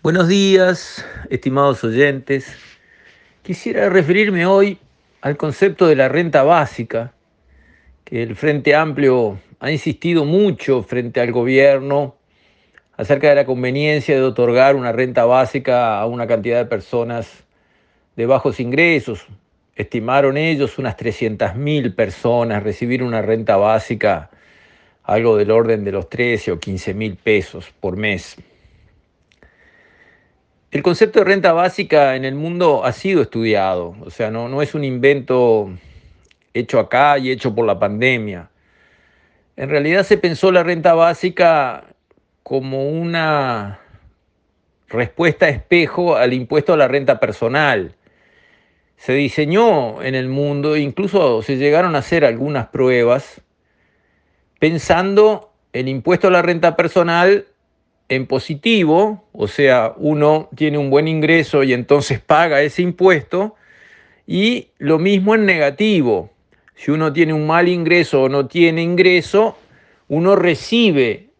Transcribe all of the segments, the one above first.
Buenos días, estimados oyentes. Quisiera referirme hoy al concepto de la renta básica, que el Frente Amplio ha insistido mucho frente al gobierno acerca de la conveniencia de otorgar una renta básica a una cantidad de personas de bajos ingresos. Estimaron ellos unas 300.000 personas recibir una renta básica, algo del orden de los 13 o 15 mil pesos por mes. El concepto de renta básica en el mundo ha sido estudiado, o sea, no, no es un invento hecho acá y hecho por la pandemia. En realidad se pensó la renta básica como una respuesta espejo al impuesto a la renta personal. Se diseñó en el mundo, incluso se llegaron a hacer algunas pruebas, pensando el impuesto a la renta personal en positivo, o sea, uno tiene un buen ingreso y entonces paga ese impuesto, y lo mismo en negativo. Si uno tiene un mal ingreso o no tiene ingreso, uno recibe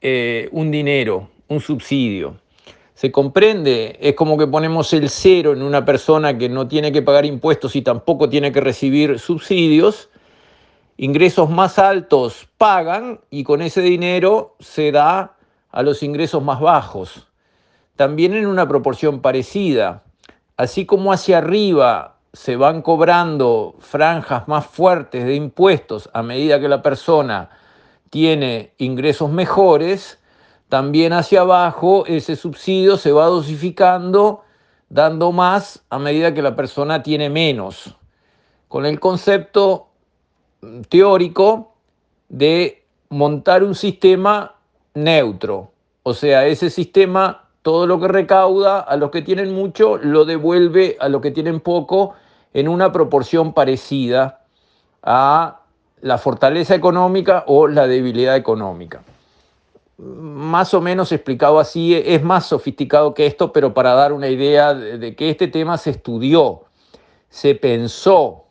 eh, un dinero, un subsidio. ¿Se comprende? Es como que ponemos el cero en una persona que no tiene que pagar impuestos y tampoco tiene que recibir subsidios. Ingresos más altos pagan y con ese dinero se da a los ingresos más bajos, también en una proporción parecida. Así como hacia arriba se van cobrando franjas más fuertes de impuestos a medida que la persona tiene ingresos mejores, también hacia abajo ese subsidio se va dosificando, dando más a medida que la persona tiene menos, con el concepto teórico de montar un sistema neutro. O sea, ese sistema, todo lo que recauda a los que tienen mucho, lo devuelve a los que tienen poco en una proporción parecida a la fortaleza económica o la debilidad económica. Más o menos explicado así, es más sofisticado que esto, pero para dar una idea de, que este tema se estudió, se pensó,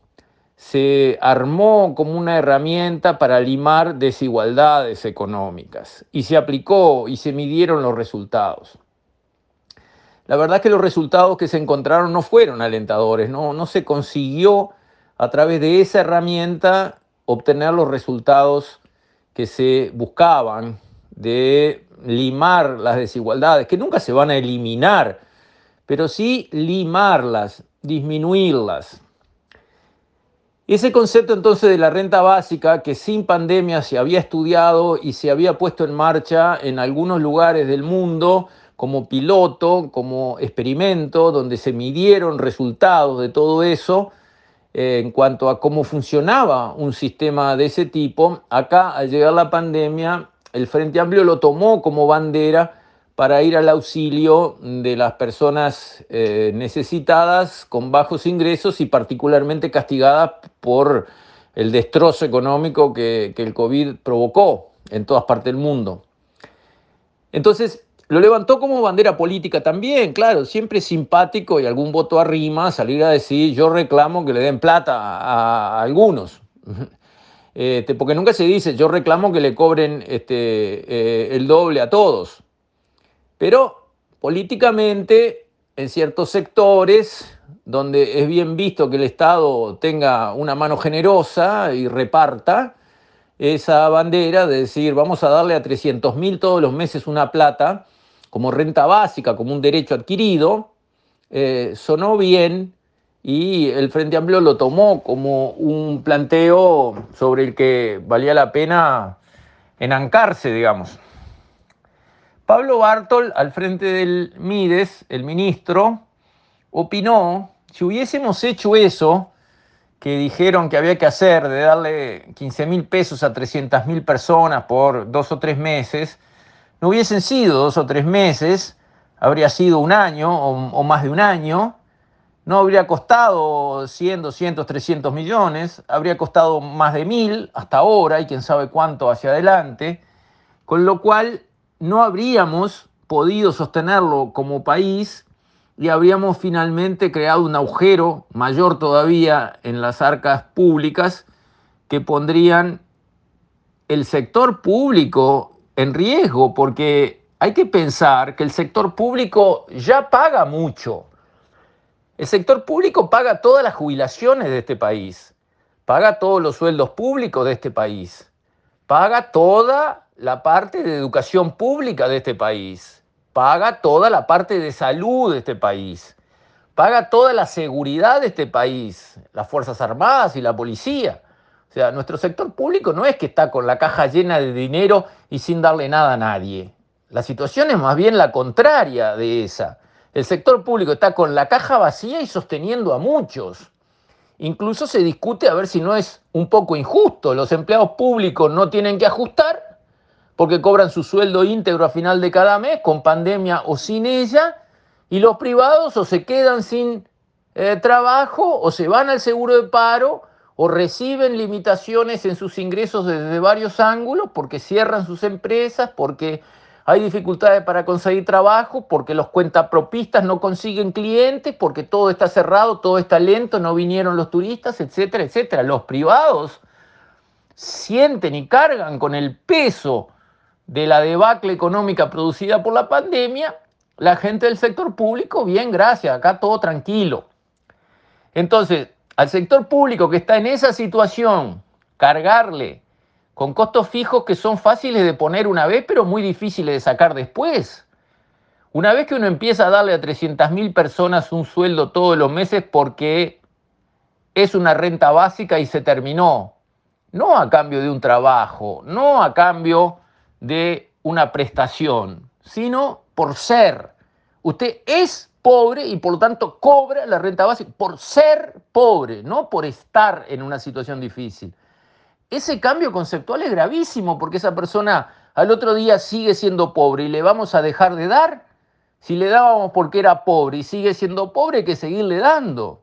se armó como una herramienta para limar desigualdades económicas y se aplicó y se midieron los resultados. La verdad es que los resultados que se encontraron no fueron alentadores, no, no se consiguió a través de esa herramienta obtener los resultados que se buscaban de limar las desigualdades, que nunca se van a eliminar, pero sí limarlas, disminuirlas. Ese concepto entonces de la renta básica, que sin pandemia se había estudiado y se había puesto en marcha en algunos lugares del mundo como piloto, como experimento, donde se midieron resultados de todo eso eh, en cuanto a cómo funcionaba un sistema de ese tipo, acá al llegar la pandemia, el Frente Amplio lo tomó como bandera para ir al auxilio de las personas eh, necesitadas con bajos ingresos y particularmente castigadas por el destrozo económico que, el COVID provocó en todas partes del mundo. Entonces, lo levantó como bandera política también, claro, siempre simpático y algún voto arrima salir a decir yo reclamo que le den plata a, algunos. Este, porque nunca se dice yo reclamo que le cobren este, eh, el doble a todos. Pero políticamente, en ciertos sectores donde es bien visto que el Estado tenga una mano generosa y reparta esa bandera de decir vamos a darle a 300 mil todos los meses una plata como renta básica, como un derecho adquirido, eh, sonó bien y el Frente Amplio lo tomó como un planteo sobre el que valía la pena enancarse, digamos. Pablo Bartol, al frente del Mides, el ministro, opinó, si hubiésemos hecho eso, que dijeron que había que hacer, de darle 15 mil pesos a 300 mil personas por dos o tres meses, no hubiesen sido dos o tres meses, habría sido un año o, o más de un año, no habría costado 100, 200, 300 millones, habría costado más de mil hasta ahora y quién sabe cuánto hacia adelante, con lo cual no habríamos podido sostenerlo como país y habríamos finalmente creado un agujero mayor todavía en las arcas públicas que pondrían el sector público en riesgo, porque hay que pensar que el sector público ya paga mucho. El sector público paga todas las jubilaciones de este país, paga todos los sueldos públicos de este país, paga toda la parte de educación pública de este país, paga toda la parte de salud de este país, paga toda la seguridad de este país, las Fuerzas Armadas y la policía. O sea, nuestro sector público no es que está con la caja llena de dinero y sin darle nada a nadie. La situación es más bien la contraria de esa. El sector público está con la caja vacía y sosteniendo a muchos. Incluso se discute a ver si no es un poco injusto. Los empleados públicos no tienen que ajustar porque cobran su sueldo íntegro a final de cada mes, con pandemia o sin ella, y los privados o se quedan sin eh, trabajo o se van al seguro de paro o reciben limitaciones en sus ingresos desde varios ángulos porque cierran sus empresas, porque hay dificultades para conseguir trabajo, porque los cuentapropistas no consiguen clientes, porque todo está cerrado, todo está lento, no vinieron los turistas, etcétera, etcétera. Los privados sienten y cargan con el peso de la debacle económica producida por la pandemia, la gente del sector público, bien, gracias, acá todo tranquilo. Entonces, al sector público que está en esa situación, cargarle con costos fijos que son fáciles de poner una vez, pero muy difíciles de sacar después. Una vez que uno empieza a darle a 300.000 personas un sueldo todos los meses porque es una renta básica y se terminó, no a cambio de un trabajo, no a cambio de una prestación, sino por ser. Usted es pobre y por lo tanto cobra la renta básica por ser pobre, no por estar en una situación difícil. Ese cambio conceptual es gravísimo porque esa persona al otro día sigue siendo pobre y le vamos a dejar de dar. Si le dábamos porque era pobre y sigue siendo pobre, hay que seguirle dando.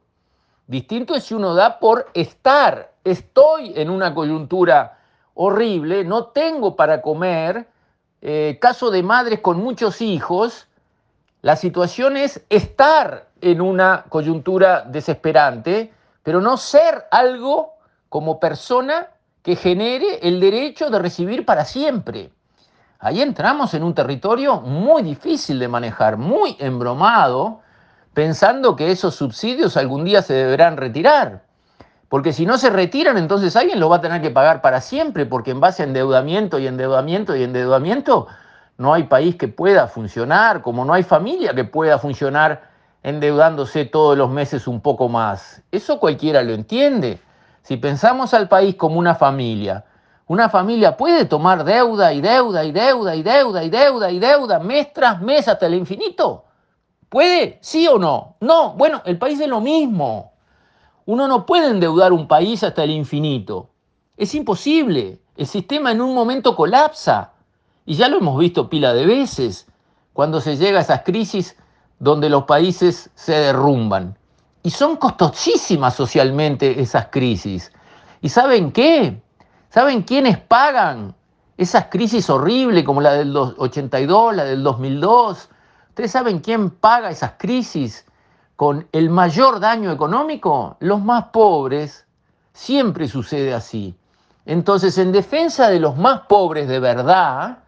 Distinto es si uno da por estar. Estoy en una coyuntura horrible, no tengo para comer. Eh, caso de madres con muchos hijos, la situación es estar en una coyuntura desesperante, pero no ser algo como persona que genere el derecho de recibir para siempre. Ahí entramos en un territorio muy difícil de manejar, muy embromado, pensando que esos subsidios algún día se deberán retirar. Porque si no se retiran, entonces alguien lo va a tener que pagar para siempre, porque en base a endeudamiento y endeudamiento y endeudamiento, no hay país que pueda funcionar, como no hay familia que pueda funcionar endeudándose todos los meses un poco más. Eso cualquiera lo entiende. Si pensamos al país como una familia, una familia puede tomar deuda y deuda y deuda y deuda y deuda y deuda mes tras mes hasta el infinito. ¿Puede? ¿Sí o no? No. Bueno, el país es lo mismo. Uno no puede endeudar un país hasta el infinito. Es imposible. El sistema en un momento colapsa. Y ya lo hemos visto pila de veces, cuando se llega a esas crisis donde los países se derrumban. Y son costosísimas socialmente esas crisis. ¿Y saben qué? ¿Saben quiénes pagan esas crisis horribles como la del 82, la del 2002? ¿Ustedes saben quién paga esas crisis con el mayor daño económico? Los más pobres. Siempre sucede así. Entonces, en defensa de los más pobres de verdad,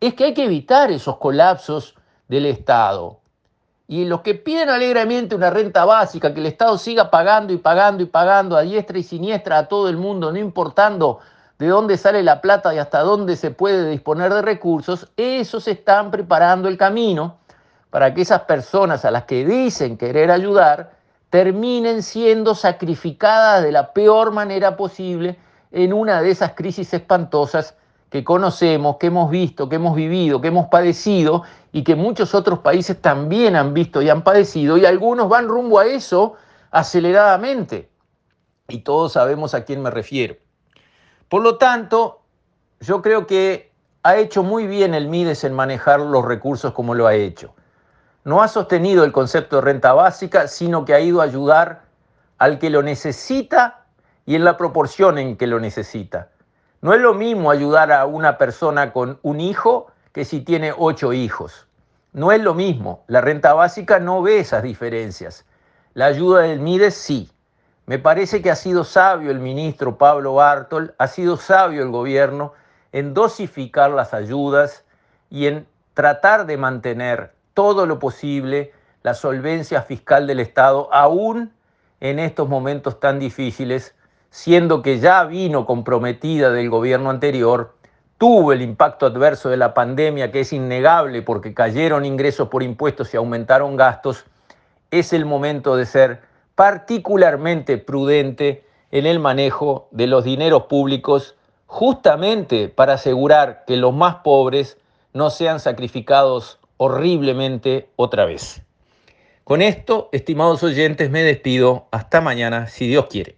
es que hay que evitar esos colapsos del Estado. Y los que piden alegremente una renta básica, que el Estado siga pagando y pagando y pagando a diestra y siniestra a todo el mundo, no importando de dónde sale la plata y hasta dónde se puede disponer de recursos, esos están preparando el camino para que esas personas a las que dicen querer ayudar terminen siendo sacrificadas de la peor manera posible en una de esas crisis espantosas que conocemos, que hemos visto, que hemos vivido, que hemos padecido y que muchos otros países también han visto y han padecido y algunos van rumbo a eso aceleradamente. Y todos sabemos a quién me refiero. Por lo tanto, yo creo que ha hecho muy bien el Mides en manejar los recursos como lo ha hecho. No ha sostenido el concepto de renta básica, sino que ha ido a ayudar al que lo necesita y en la proporción en que lo necesita. No es lo mismo ayudar a una persona con un hijo que si tiene ocho hijos. No es lo mismo. La renta básica no ve esas diferencias. La ayuda del MIDES sí. Me parece que ha sido sabio el ministro Pablo Bartol, ha sido sabio el gobierno en dosificar las ayudas y en tratar de mantener todo lo posible la solvencia fiscal del Estado, aún en estos momentos tan difíciles, siendo que ya vino comprometida del gobierno anterior, tuvo el impacto adverso de la pandemia, que es innegable porque cayeron ingresos por impuestos y aumentaron gastos, es el momento de ser particularmente prudente en el manejo de los dineros públicos, justamente para asegurar que los más pobres no sean sacrificados horriblemente otra vez. Con esto, estimados oyentes, me despido. Hasta mañana, si Dios quiere.